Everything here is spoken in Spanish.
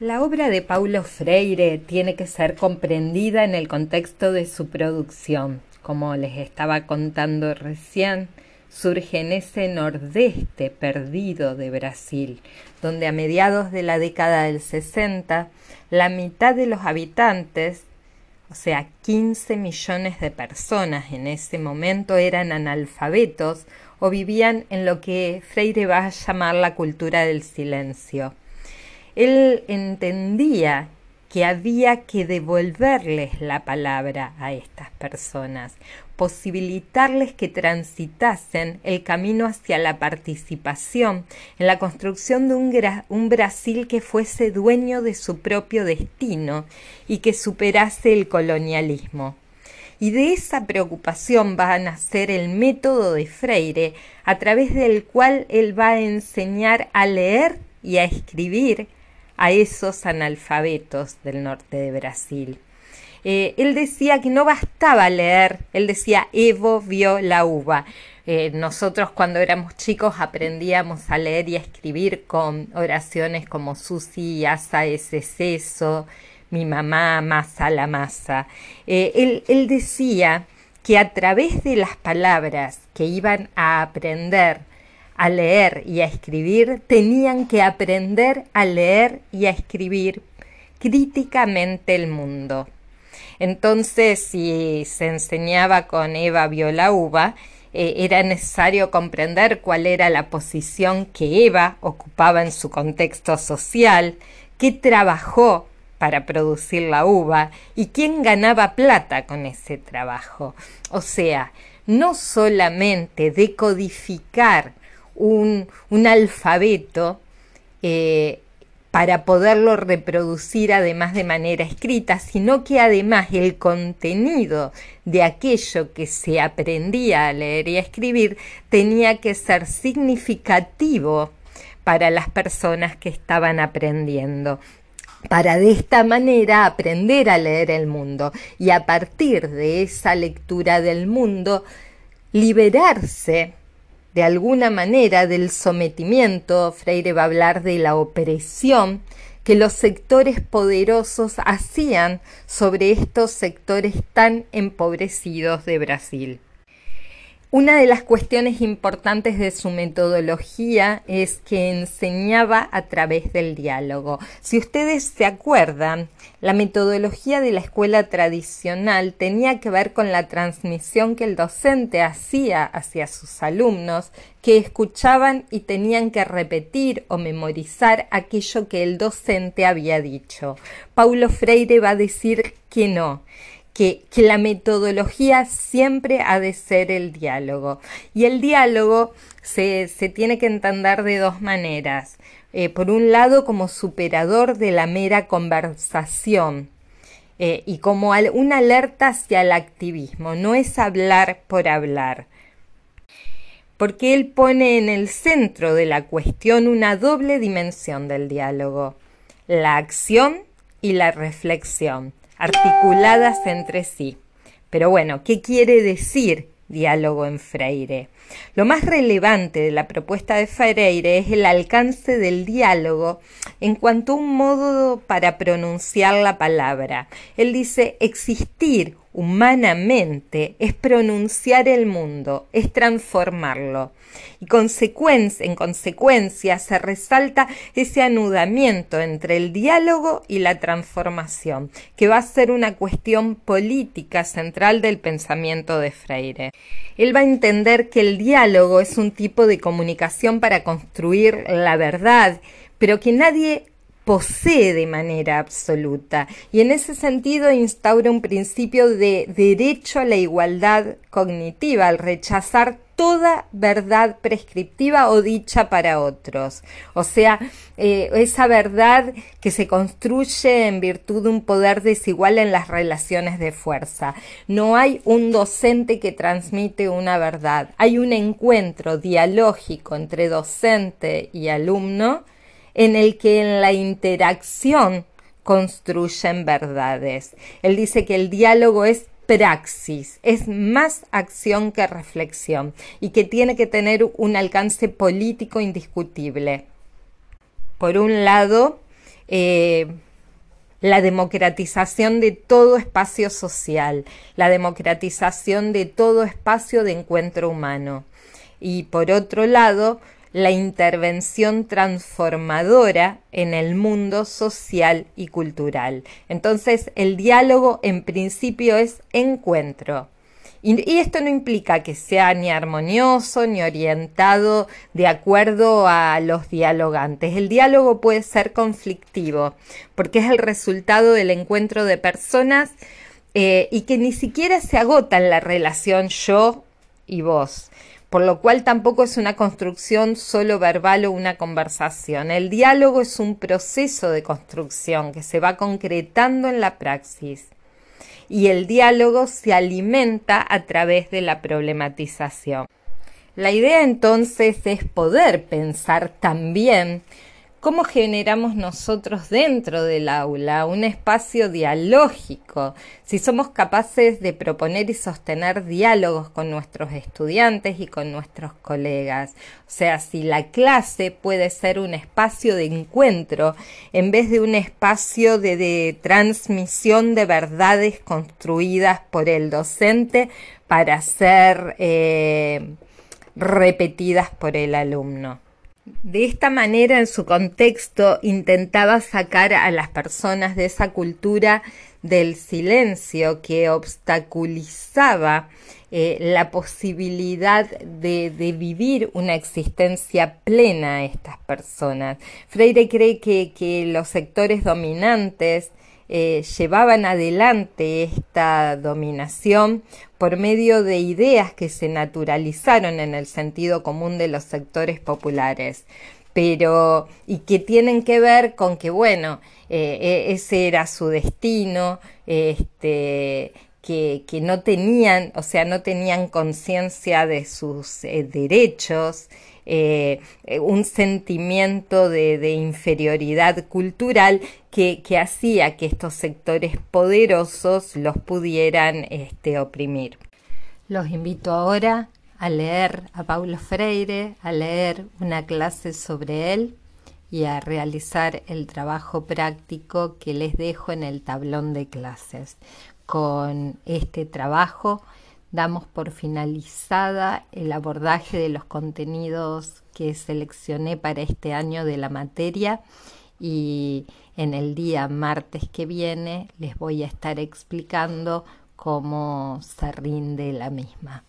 La obra de Paulo Freire tiene que ser comprendida en el contexto de su producción. Como les estaba contando recién, surge en ese nordeste perdido de Brasil, donde a mediados de la década del 60, la mitad de los habitantes, o sea, 15 millones de personas en ese momento eran analfabetos o vivían en lo que Freire va a llamar la cultura del silencio él entendía que había que devolverles la palabra a estas personas, posibilitarles que transitasen el camino hacia la participación en la construcción de un, Brasil que fuese dueño de su propio destino y que superase el colonialismo. Y de esa preocupación va a nacer el método de Freire, a través del cual él va a enseñar a leer y a escribir a esos analfabetos del norte de Brasil. Eh, él decía que no bastaba leer, él decía Evo vio la uva. Eh, nosotros cuando éramos chicos aprendíamos a leer y a escribir con oraciones como Susi, asa ese seso, mi mamá, masa la masa. Eh, él decía que a través de las palabras que iban a aprender a leer y a escribir tenían que aprender a leer y a escribir críticamente el mundo. Entonces, si se enseñaba con Eva Viola Uva, eh, era necesario comprender cuál era la posición que Eva ocupaba en su contexto social, qué trabajó para producir la uva y quién ganaba plata con ese trabajo. O sea, no solamente decodificar un, alfabeto eh, para poderlo reproducir además de manera escrita, sino que además el contenido de aquello que se aprendía a leer y a escribir tenía que ser significativo para las personas que estaban aprendiendo. Para de esta manera aprender a leer el mundo y a partir de esa lectura del mundo liberarse de alguna manera del sometimiento, Freire va a hablar de la opresión que los sectores poderosos hacían sobre estos sectores tan empobrecidos de Brasil. Una de las cuestiones importantes de su metodología es que enseñaba a través del diálogo. Si ustedes se acuerdan, la metodología de la escuela tradicional tenía que ver con la transmisión que el docente hacía hacia sus alumnos, que escuchaban y tenían que repetir o memorizar aquello que el docente había dicho. Paulo Freire va a decir que no, que, la metodología siempre ha de ser el diálogo. Y el diálogo se, tiene que entender de dos maneras. Eh, por un lado, como superador de la mera conversación. Eh, y como una alerta hacia el activismo, no es hablar por hablar porque él pone en el centro de la cuestión una doble dimensión del diálogo, la acción y la reflexión articuladas entre sí. Pero bueno, ¿qué quiere decir diálogo en Freire? Lo más relevante de la propuesta de Freire es el alcance del diálogo en cuanto a un modo para pronunciar la palabra. Él dice existir humanamente es pronunciar el mundo, es transformarlo. Y en consecuencia se resalta ese anudamiento entre el diálogo y la transformación, que va a ser una cuestión política central del pensamiento de Freire. Él va a entender que el diálogo es un tipo de comunicación para construir la verdad, pero que nadie posee de manera absoluta. Y en ese sentido instaura un principio de derecho a la igualdad cognitiva al rechazar toda verdad prescriptiva o dicha para otros. O sea, eh, esa verdad que se construye en virtud de un poder desigual en las relaciones de fuerza. No hay un docente que transmite una verdad. Hay un encuentro dialógico entre docente y alumno en el que en la interacción construyen verdades. Él dice que el diálogo es praxis, es más acción que reflexión y que tiene que tener un alcance político indiscutible. Por un lado, eh, la democratización de todo espacio social, la democratización de todo espacio de encuentro humano. Y por otro lado, la intervención transformadora en el mundo social y cultural. Entonces, el diálogo en principio es encuentro. Y, esto no implica que sea ni armonioso ni orientado de acuerdo a los dialogantes. El diálogo puede ser conflictivo porque es el resultado del encuentro de personas eh, y que ni siquiera se agota en la relación yo y vos por lo cual tampoco es una construcción solo verbal o una conversación. El diálogo es un proceso de construcción que se va concretando en la praxis y el diálogo se alimenta a través de la problematización. La idea entonces es poder pensar también ¿Cómo generamos nosotros dentro del aula un espacio dialógico? Si somos capaces de proponer y sostener diálogos con nuestros estudiantes y con nuestros colegas. O sea, si la clase puede ser un espacio de encuentro en vez de un espacio de, transmisión de verdades construidas por el docente para ser eh, repetidas por el alumno. De esta manera, en su contexto, intentaba sacar a las personas de esa cultura del silencio que obstaculizaba eh, la posibilidad de, vivir una existencia plena a estas personas. Freire cree que los sectores dominantes eh, llevaban adelante esta dominación por medio de ideas que se naturalizaron en el sentido común de los sectores populares. Pero y que tienen que ver con que bueno eh, e, ese era su destino este que, no tenían o sea no tenían conciencia de sus eh, derechos eh, un sentimiento de, inferioridad cultural que, hacía que estos sectores poderosos los pudieran este, oprimir. Los invito ahora a leer a Paulo Freire, a leer una clase sobre él y a realizar el trabajo práctico que les dejo en el tablón de clases. Con este trabajo damos por finalizada el abordaje de los contenidos que seleccioné para este año de la materia y en el día martes que viene les voy a estar explicando cómo se rinde la misma.